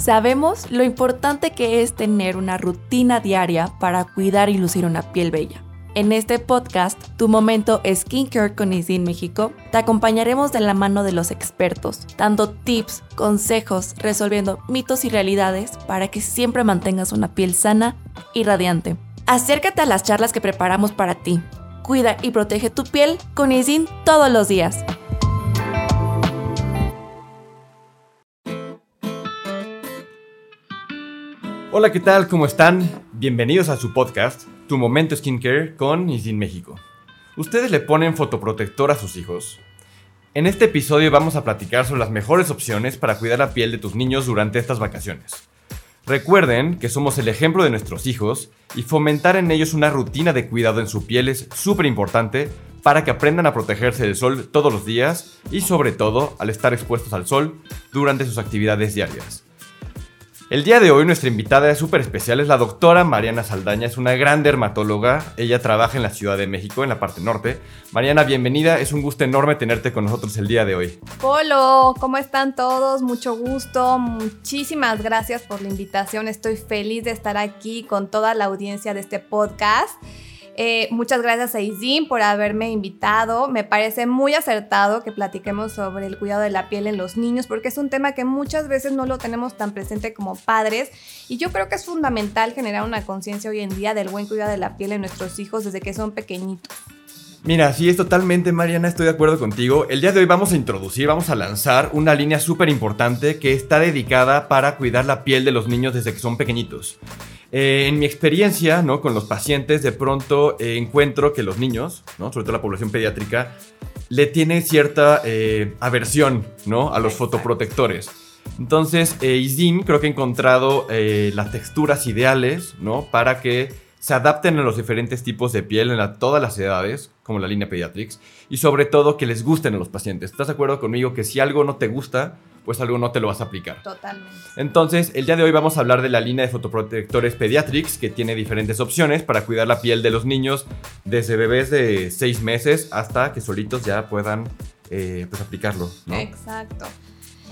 Sabemos lo importante que es tener una rutina diaria para cuidar y lucir una piel bella. En este podcast, Tu Momento Skincare con Isin México, te acompañaremos de la mano de los expertos, dando tips, consejos, resolviendo mitos y realidades para que siempre mantengas una piel sana y radiante. Acércate a las charlas que preparamos para ti. Cuida y protege tu piel con Isin todos los días. Hola, ¿qué tal? ¿Cómo están? Bienvenidos a su podcast, Tu Momento Skincare con Isin México. ¿Ustedes le ponen fotoprotector a sus hijos? En este episodio vamos a platicar sobre las mejores opciones para cuidar la piel de tus niños durante estas vacaciones. Recuerden que somos el ejemplo de nuestros hijos y fomentar en ellos una rutina de cuidado en su piel es súper importante para que aprendan a protegerse del sol todos los días y sobre todo al estar expuestos al sol durante sus actividades diarias. El día de hoy nuestra invitada es súper especial, es la doctora Mariana Saldaña, es una gran dermatóloga, ella trabaja en la Ciudad de México, en la parte norte. Mariana, bienvenida, es un gusto enorme tenerte con nosotros el día de hoy. Polo, ¿cómo están todos? Mucho gusto, muchísimas gracias por la invitación, estoy feliz de estar aquí con toda la audiencia de este podcast. Eh, muchas gracias a Izin por haberme invitado. Me parece muy acertado que platiquemos sobre el cuidado de la piel en los niños porque es un tema que muchas veces no lo tenemos tan presente como padres y yo creo que es fundamental generar una conciencia hoy en día del buen cuidado de la piel en nuestros hijos desde que son pequeñitos. Mira, sí, es totalmente, Mariana, estoy de acuerdo contigo. El día de hoy vamos a introducir, vamos a lanzar una línea súper importante que está dedicada para cuidar la piel de los niños desde que son pequeñitos. Eh, en mi experiencia, ¿no? Con los pacientes, de pronto eh, encuentro que los niños, ¿no? Sobre todo la población pediátrica, le tiene cierta eh, aversión, ¿no? A los fotoprotectores. Entonces, Izin creo que ha encontrado las texturas ideales, ¿no? Para que se adapten a los diferentes tipos de piel en todas las edades, como la línea Pediatrics, y sobre todo que les gusten a los pacientes. ¿Estás de acuerdo conmigo que si algo no te gusta, pues algo no te lo vas a aplicar? Totalmente. Entonces, el día de hoy vamos a hablar de la línea de fotoprotectores Pediatrics, que tiene diferentes opciones para cuidar la piel de los niños desde bebés de 6 meses hasta que solitos ya puedan eh, pues aplicarlo. Exacto.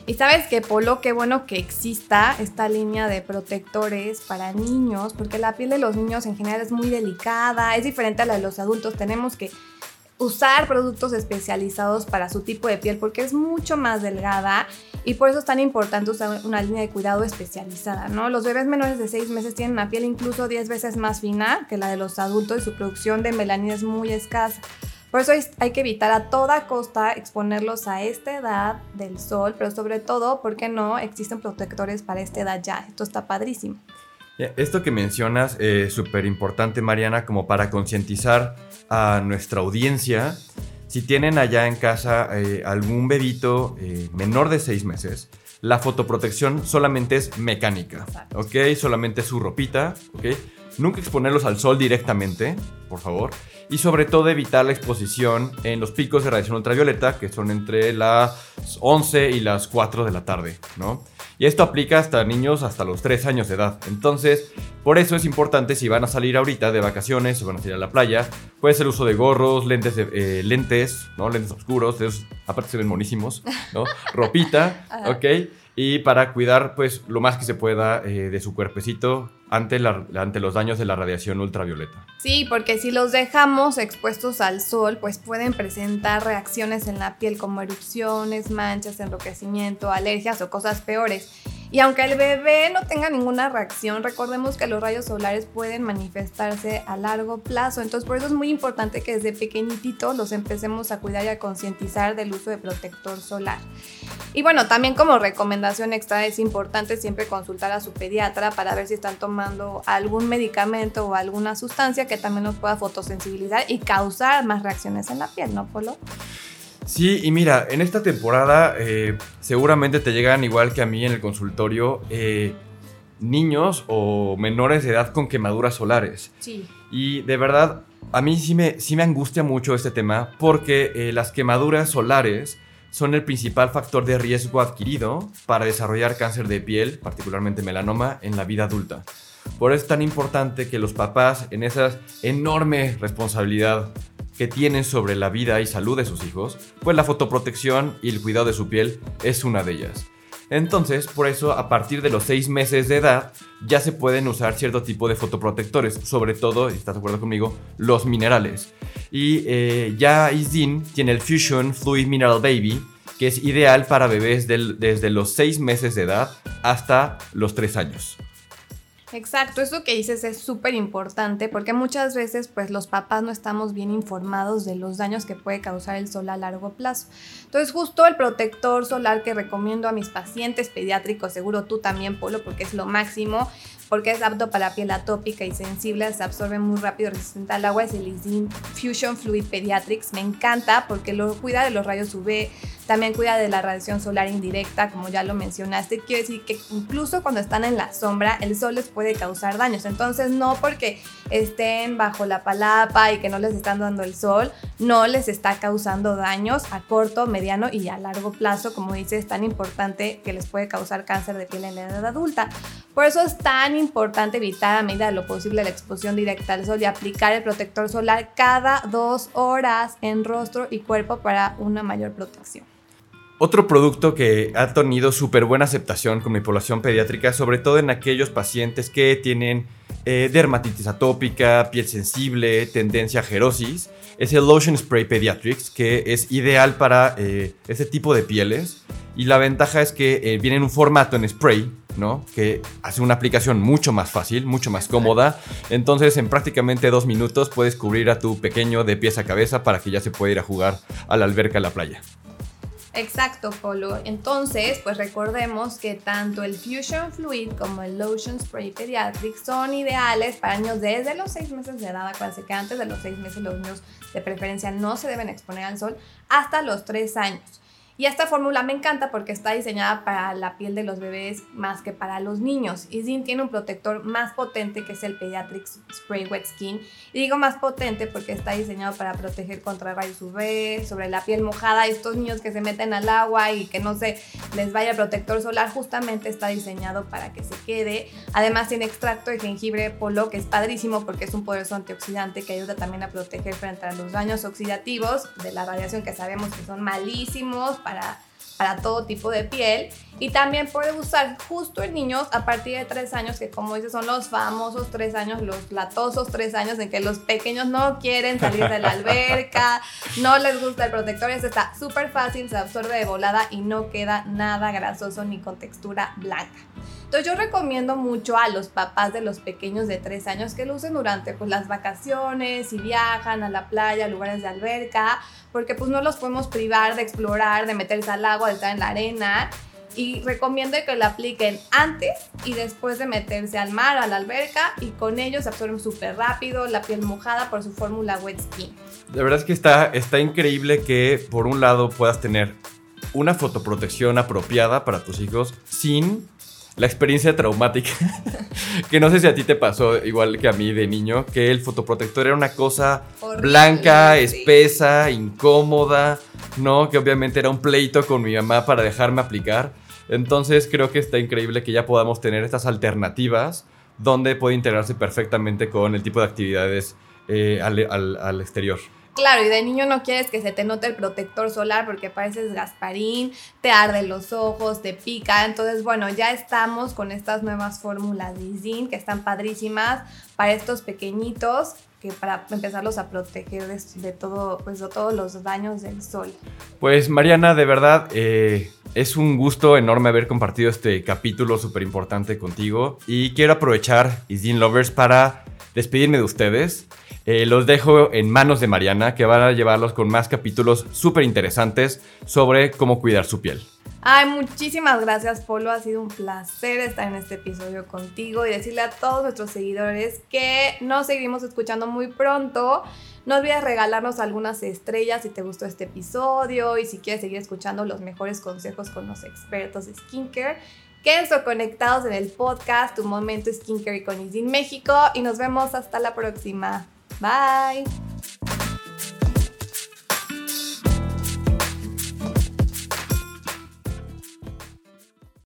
Y sabes que, Polo, qué bueno que exista esta línea de protectores para niños, porque la piel de los niños en general es muy delicada, es diferente a la de los adultos. Tenemos que usar productos especializados para su tipo de piel porque es mucho más delgada y por eso es tan importante usar una línea de cuidado especializada, ¿no? Los bebés menores de 6 meses tienen una piel incluso 10 veces más fina que la de los adultos y su producción de melanina es muy escasa. Por eso hay que evitar a toda costa exponerlos a esta edad del sol, pero sobre todo, porque no existen protectores para esta edad ya? Esto está padrísimo. Esto que mencionas es súper importante, Mariana, como para concientizar a nuestra audiencia. Si tienen allá en casa eh, algún bebito eh, menor de 6 meses, la fotoprotección solamente es mecánica, ¿ok? Solamente su ropita, ¿ok? Nunca exponerlos al sol directamente, por favor y sobre todo evitar la exposición en los picos de radiación ultravioleta que son entre las 11 y las 4 de la tarde, ¿no? Y esto aplica hasta niños hasta los 3 años de edad. Entonces, por eso es importante si van a salir ahorita de vacaciones o van a salir a la playa, puede ser uso de gorros, lentes, eh, lentes, ¿no? Lentes oscuros, aparte se ven monísimos, ¿no? Ropita, ¿ok? Y para cuidar, pues, lo más que se pueda eh, de su cuerpecito ante, ante los daños de la radiación ultravioleta. Sí, porque si los dejamos expuestos al sol, pues pueden presentar reacciones en la piel como erupciones, manchas, enrojecimiento, alergias o cosas peores. Y aunque el bebé no tenga ninguna reacción, recordemos que los rayos solares pueden manifestarse a largo plazo. Entonces, por eso es muy importante que desde pequeñitito los empecemos a cuidar y a concientizar del uso de protector solar. Y bueno, también como recomendación extra es importante siempre consultar a su pediatra para ver si están tomando algún medicamento o alguna sustancia que también nos pueda fotosensibilizar y causar más reacciones en la piel, ¿no, Polo? Sí, y mira, en esta temporada eh, seguramente te llegan igual que a mí en el consultorio eh, niños o menores de edad con quemaduras solares. Sí. Y de verdad, a mí sí me, sí me angustia mucho este tema porque eh, las quemaduras solares son el principal factor de riesgo adquirido para desarrollar cáncer de piel, particularmente melanoma, en la vida adulta. Por eso es tan importante que los papás, en esa enorme responsabilidad que tienen sobre la vida y salud de sus hijos, pues la fotoprotección y el cuidado de su piel es una de ellas. Entonces, por eso, a partir de los 6 meses de edad, ya se pueden usar cierto tipo de fotoprotectores, sobre todo, si estás de acuerdo conmigo, los minerales. Y eh, ya Isdin tiene el Fusion Fluid Mineral Baby, que es ideal para bebés desde los 6 meses de edad hasta los 3 años. Exacto, eso que dices es súper importante porque muchas veces pues los papás no estamos bien informados de los daños que puede causar el sol a largo plazo. Entonces justo el protector solar que recomiendo a mis pacientes pediátricos, seguro tú también Polo porque es lo máximo, porque es apto para piel atópica y sensible, se absorbe muy rápido, resistente al agua, es el Isdin Fusion Fluid Pediatrics. Me encanta porque lo cuida de los rayos UV, también cuida de la radiación solar indirecta, como ya lo mencionaste. Quiero decir que incluso cuando están en la sombra, el sol les puede causar daños. Entonces, no porque estén bajo la palapa y que no les están dando el sol, no les está causando daños a corto, mediano y a largo plazo. Como dice, es tan importante que les puede causar cáncer de piel en la edad adulta. Por eso es tan importante evitar a medida de lo posible la exposición directa al sol y aplicar el protector solar cada dos horas en rostro y cuerpo para una mayor protección. Otro producto que ha tenido súper buena aceptación con mi población pediátrica, sobre todo en aquellos pacientes que tienen eh, dermatitis atópica, piel sensible, tendencia a gerosis, es el Lotion Spray Pediatrics, que es ideal para eh, este tipo de pieles. Y la ventaja es que eh, viene en un formato en spray, Que hace una aplicación mucho más fácil, mucho más cómoda. Entonces, en prácticamente dos minutos puedes cubrir a tu pequeño de pies a cabeza para que ya se pueda ir a jugar a la alberca a la playa. Exacto, Polo. Entonces, pues recordemos que tanto el Fusion Fluid como el Lotion Spray Pediatric son ideales para niños desde los 6 meses de edad. Acuérdense que antes de los 6 meses los niños de preferencia no se deben exponer al sol hasta los 3 años. Y esta fórmula me encanta porque está diseñada para la piel de los bebés más que para los niños. Isdin tiene un protector más potente que es el Pediatrics Spray Wet Skin. Y digo más potente porque está diseñado para proteger contra rayos UV, sobre la piel mojada. Estos niños que se meten al agua y que no se les vaya el protector solar, justamente está diseñado para que se quede. Además tiene extracto de jengibre polo, que es padrísimo porque es un poderoso antioxidante que ayuda también a proteger frente a los daños oxidativos de la radiación que sabemos que son malísimos para, para todo tipo de piel. Y también puede usar justo en niños a partir de 3 años, que como dices son los famosos 3 años, los latosos 3 años en que los pequeños no quieren salir de la alberca, no les gusta el protector, este está súper fácil, se absorbe de volada y no queda nada grasoso ni con textura blanca. Entonces yo recomiendo mucho a los papás de los pequeños de 3 años que lo usen durante pues, las vacaciones, si viajan a la playa, lugares de alberca, porque pues no los podemos privar de explorar, de meterse al agua, de estar en la arena. Y recomiendo que lo apliquen antes y después de meterse al mar, a la alberca, y con ellos se absorben súper rápido, la piel mojada por su fórmula wet skin. La verdad es que está, está increíble que por un lado puedas tener una fotoprotección apropiada para tus hijos sin la experiencia traumática, que no sé si a ti te pasó igual que a mí de niño, que el fotoprotector era una cosa blanca, espesa, incómoda, ¿no? Que obviamente era un pleito con mi mamá para dejarme aplicar. Entonces creo que está increíble que ya podamos tener estas alternativas donde puede integrarse perfectamente con el tipo de actividades eh, al exterior. Claro, y de niño no quieres que se te note el protector solar porque pareces Gasparín, te arde los ojos, te pica. Entonces, bueno, ya estamos con estas nuevas fórmulas de zinc que están padrísimas para estos pequeñitos que para empezarlos a proteger de, todo, pues, de todos los daños del sol. Pues Mariana, de verdad, eh, es un gusto enorme haber compartido este capítulo súper importante contigo y quiero aprovechar, Isdin Lovers, para despedirme de ustedes. Eh, los dejo en manos de Mariana, que van a llevarlos con más capítulos súper interesantes sobre cómo cuidar su piel. Ay, muchísimas gracias, Polo. Ha sido un placer estar en este episodio contigo y decirle a todos nuestros seguidores que nos seguimos escuchando muy pronto. No olvides regalarnos algunas estrellas si te gustó este episodio y si quieres seguir escuchando los mejores consejos con los expertos de skincare. Quédense conectados en el podcast Tu Momento Skincare con Isin México y nos vemos hasta la próxima. Bye.